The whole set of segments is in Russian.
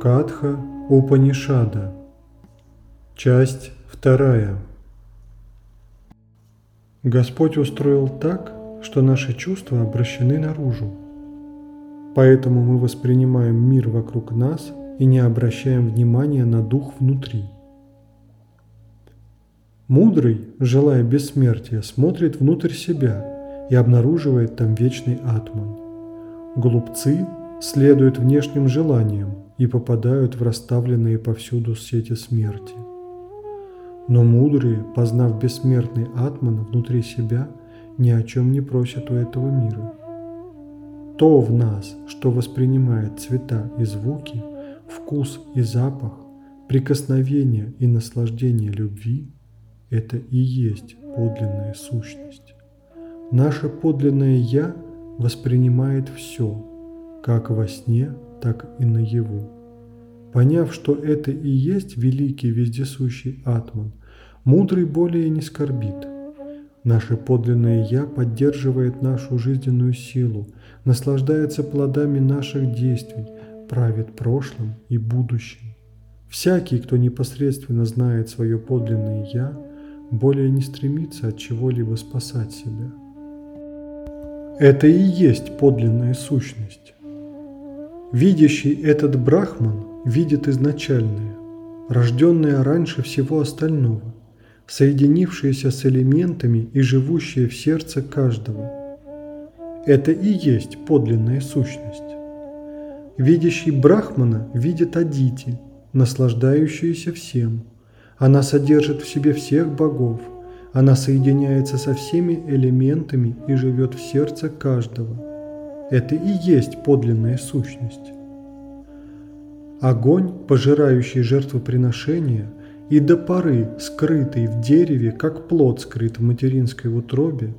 Катха Упанишада. Часть вторая. Господь устроил так, что наши чувства обращены наружу. Поэтому мы воспринимаем мир вокруг нас и не обращаем внимания на дух внутри. Мудрый, желая бессмертия, смотрит внутрь себя и обнаруживает там вечный атман. Глупцы следуют внешним желаниям и попадают в расставленные повсюду сети смерти. Но мудрые, познав бессмертный атман внутри себя, ни о чем не просят у этого мира. То в нас, что воспринимает цвета и звуки, вкус и запах, прикосновение и наслаждение любви – это и есть подлинная сущность. Наше подлинное «Я» воспринимает все, как во сне, так и наяву. Поняв, что это и есть великий вездесущий Атман, мудрый более не скорбит. Наше подлинное «Я» поддерживает нашу жизненную силу, наслаждается плодами наших действий, правит прошлым и будущим. Всякий, кто непосредственно знает свое подлинное «Я», более не стремится от чего-либо спасать себя. Это и есть подлинная сущность. Видящий этот брахман видит изначальное, рожденное раньше всего остального, соединившееся с элементами и живущее в сердце каждого. Это и есть подлинная сущность. Видящий брахмана видит Адити, наслаждающуюся всем – она содержит в себе всех богов. Она соединяется со всеми элементами и живет в сердце каждого. Это и есть подлинная сущность. Огонь, пожирающий жертвоприношения, и до поры скрытый в дереве, как плод скрыт в материнской утробе,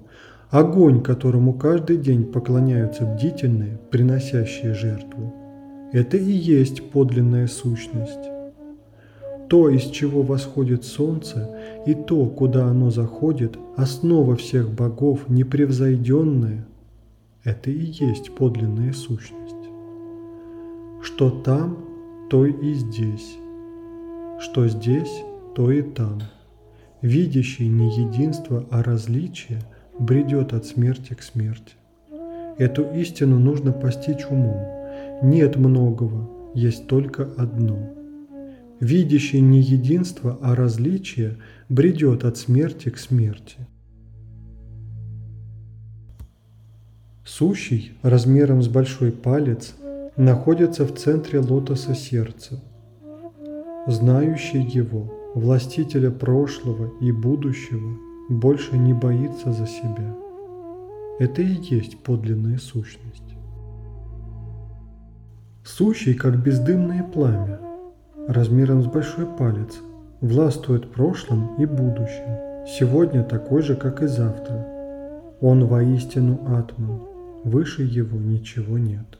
огонь, которому каждый день поклоняются бдительные, приносящие жертву. Это и есть подлинная сущность. То, из чего восходит солнце, и то, куда оно заходит, основа всех богов, непревзойденная, это и есть подлинная сущность. Что там, то и здесь. Что здесь, то и там. Видящий не единство, а различие бредет от смерти к смерти. Эту истину нужно постичь умом. Нет многого, есть только одно – видящий не единство, а различие, бредет от смерти к смерти. Сущий, размером с большой палец, находится в центре лотоса сердца. Знающий его, властителя прошлого и будущего, больше не боится за себя. Это и есть подлинная сущность. Сущий, как бездымное пламя – размером с большой палец, властвует прошлым и будущим, сегодня такой же, как и завтра. Он воистину атман, выше его ничего нет.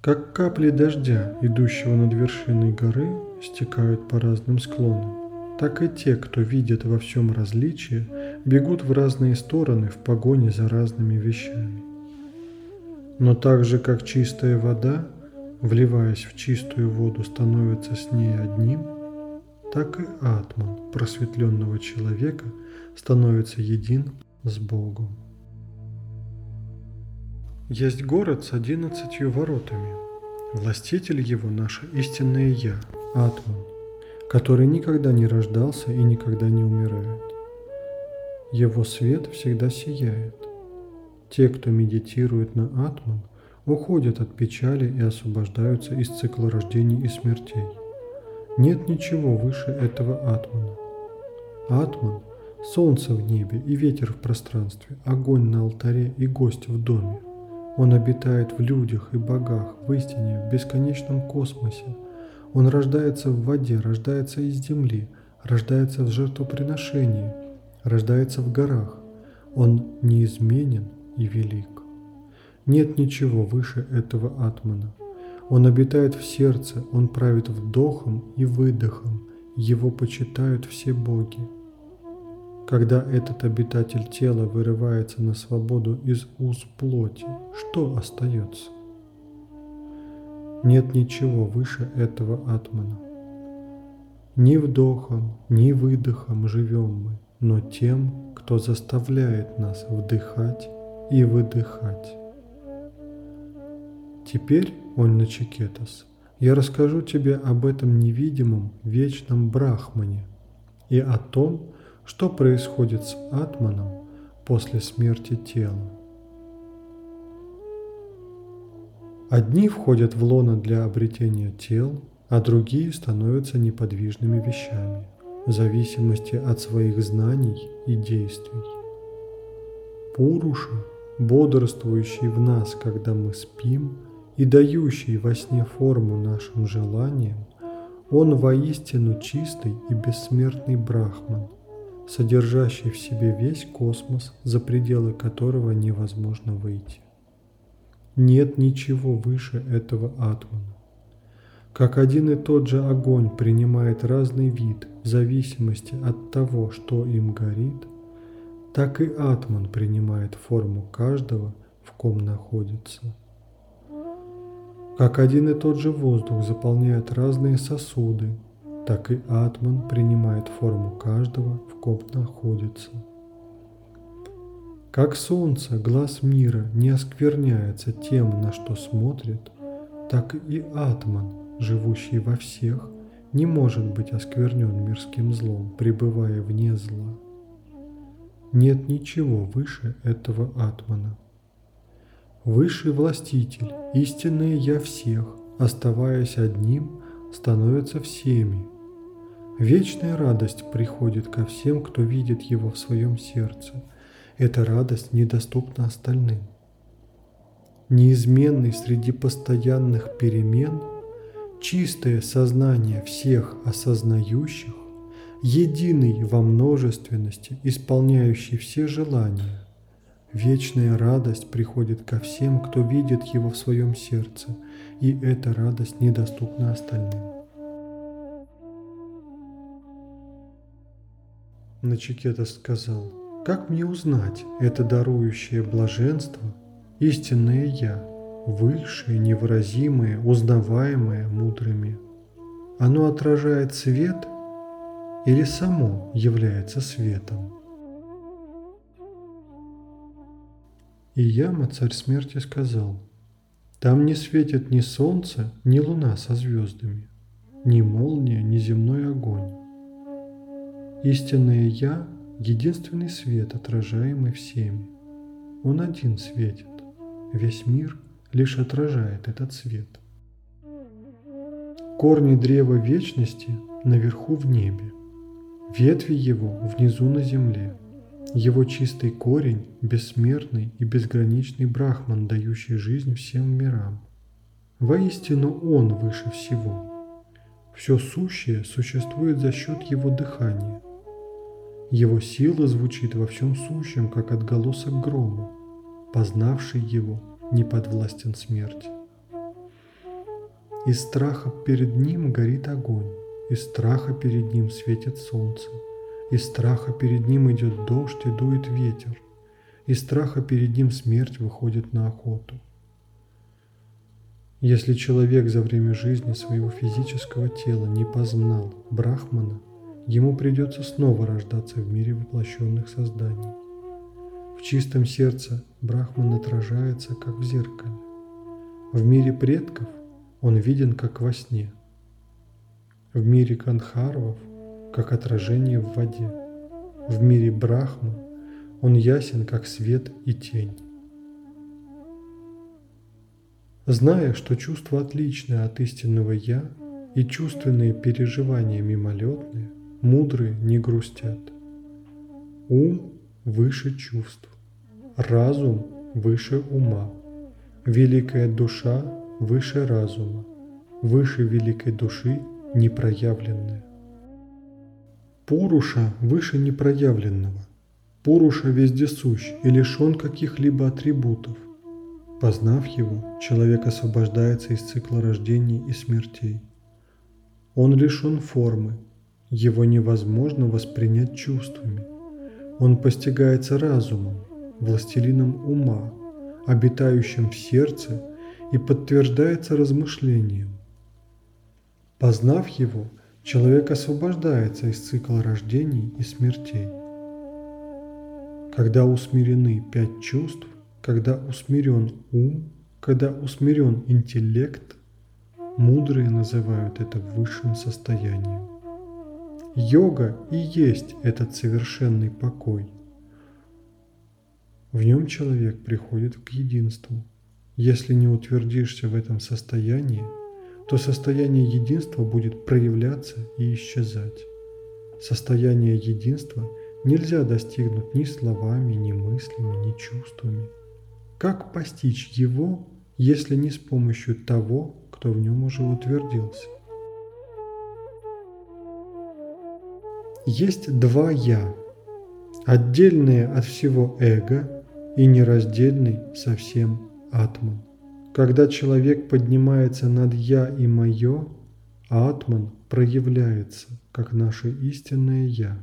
Как капли дождя, идущего над вершиной горы, стекают по разным склонам, так и те, кто видит во всем различие, бегут в разные стороны в погоне за разными вещами. Но так же, как чистая вода вливаясь в чистую воду, становится с ней одним, так и атман просветленного человека становится един с Богом. Есть город с одиннадцатью воротами. Властитель его – наше истинное Я, Атман, который никогда не рождался и никогда не умирает. Его свет всегда сияет. Те, кто медитирует на Атман, уходят от печали и освобождаются из цикла рождений и смертей. Нет ничего выше этого атмана. Атман – солнце в небе и ветер в пространстве, огонь на алтаре и гость в доме. Он обитает в людях и богах, в истине, в бесконечном космосе. Он рождается в воде, рождается из земли, рождается в жертвоприношении, рождается в горах. Он неизменен и велик. Нет ничего выше этого атмана. Он обитает в сердце, он правит вдохом и выдохом, его почитают все боги. Когда этот обитатель тела вырывается на свободу из уз плоти, что остается? Нет ничего выше этого атмана. Ни вдохом, ни выдохом живем мы, но тем, кто заставляет нас вдыхать и выдыхать. Теперь, он Начикетас, я расскажу тебе об этом невидимом вечном брахмане и о том, что происходит с атманом после смерти тела. Одни входят в лоно для обретения тел, а другие становятся неподвижными вещами, в зависимости от своих знаний и действий. Пуруша, бодрствующий в нас, когда мы спим, и дающий во сне форму нашим желаниям, он воистину чистый и бессмертный брахман, содержащий в себе весь космос, за пределы которого невозможно выйти. Нет ничего выше этого атмана. Как один и тот же огонь принимает разный вид в зависимости от того, что им горит, так и атман принимает форму каждого, в ком находится. Как один и тот же воздух заполняет разные сосуды, так и атман принимает форму каждого, в ком находится. Как солнце, глаз мира не оскверняется тем, на что смотрит, так и атман, живущий во всех, не может быть осквернен мирским злом, пребывая вне зла. Нет ничего выше этого атмана. Высший властитель, истинное Я всех, оставаясь одним, становится всеми. Вечная радость приходит ко всем, кто видит его в своем сердце – эта радость недоступна остальным. Неизменный среди постоянных перемен, чистое сознание всех осознающих, единый во множественности, исполняющий все желания, вечная радость приходит ко всем, кто видит его в своем сердце, и эта радость недоступна остальным. Начикета сказал – как мне узнать это дарующее блаженство, истинное Я, высшее, невыразимое, узнаваемое мудрыми? Оно отражает свет или само является светом? И Яма, царь смерти, сказал, «Там не светит ни солнце, ни луна со звездами, ни молния, ни земной огонь. Истинное Я единственный свет, отражаемый всеми. Он один светит, весь мир лишь отражает этот свет. Корни древа вечности наверху в небе, ветви его внизу на земле. Его чистый корень – бессмертный и безграничный брахман, дающий жизнь всем мирам. Воистину Он выше всего. Все сущее существует за счет Его дыхания – его сила звучит во всем сущем, как отголосок грома. Познавший его не подвластен смерти. Из страха перед ним горит огонь, из страха перед ним светит солнце, из страха перед ним идет дождь и дует ветер, из страха перед ним смерть выходит на охоту. Если человек за время жизни своего физического тела не познал Брахмана – ему придется снова рождаться в мире воплощенных созданий. В чистом сердце Брахман отражается, как в зеркале. В мире предков он виден, как во сне. В мире канхарвов, как отражение в воде. В мире Брахмы он ясен, как свет и тень. Зная, что чувство отличное от истинного «я» и чувственные переживания мимолетные – мудрые не грустят. Ум выше чувств, разум выше ума, великая душа выше разума, выше великой души непроявленная. Пуруша выше непроявленного. Пуруша вездесущ и лишен каких-либо атрибутов. Познав его, человек освобождается из цикла рождений и смертей. Он лишен формы, его невозможно воспринять чувствами. Он постигается разумом, властелином ума, обитающим в сердце и подтверждается размышлением. Познав его, человек освобождается из цикла рождений и смертей. Когда усмирены пять чувств, когда усмирен ум, когда усмирен интеллект, мудрые называют это высшим состоянием. Йога и есть этот совершенный покой. В нем человек приходит к единству. Если не утвердишься в этом состоянии, то состояние единства будет проявляться и исчезать. Состояние единства нельзя достигнуть ни словами, ни мыслями, ни чувствами. Как постичь его, если не с помощью того, кто в нем уже утвердился? Есть два «я», отдельные от всего эго и нераздельный совсем атман. Когда человек поднимается над «я» и «моё», атман проявляется, как наше истинное «я».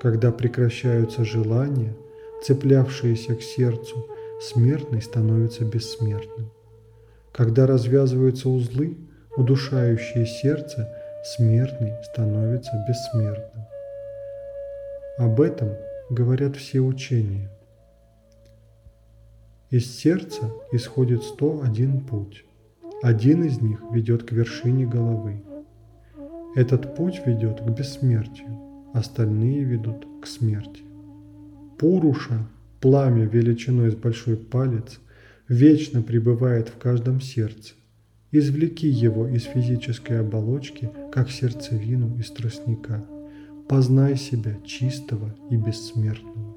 Когда прекращаются желания, цеплявшиеся к сердцу, смертный становится бессмертным. Когда развязываются узлы, удушающие сердце, смертный становится бессмертным. Об этом говорят все учения. Из сердца исходит 101 путь. Один из них ведет к вершине головы. Этот путь ведет к бессмертию, остальные ведут к смерти. Пуруша, пламя величиной с большой палец, вечно пребывает в каждом сердце. Извлеки его из физической оболочки, как сердцевину из тростника. Познай себя чистого и бессмертного.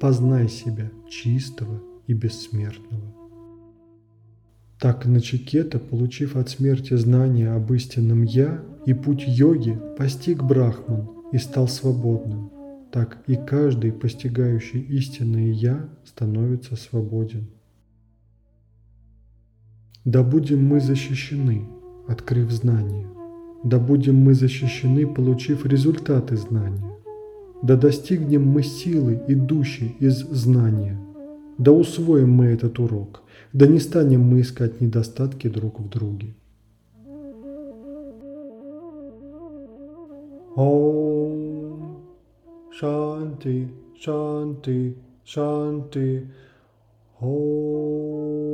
Познай себя чистого и бессмертного. Так Начикета, получив от смерти знания об истинном «Я» и путь йоги, постиг Брахман и стал свободным. Так и каждый, постигающий истинное «Я», становится свободен. Да будем мы защищены, открыв знания. Да будем мы защищены, получив результаты знания. Да достигнем мы силы, идущей из знания. Да усвоим мы этот урок. Да не станем мы искать недостатки друг в друге. Om Shanti Shanti Shanti Om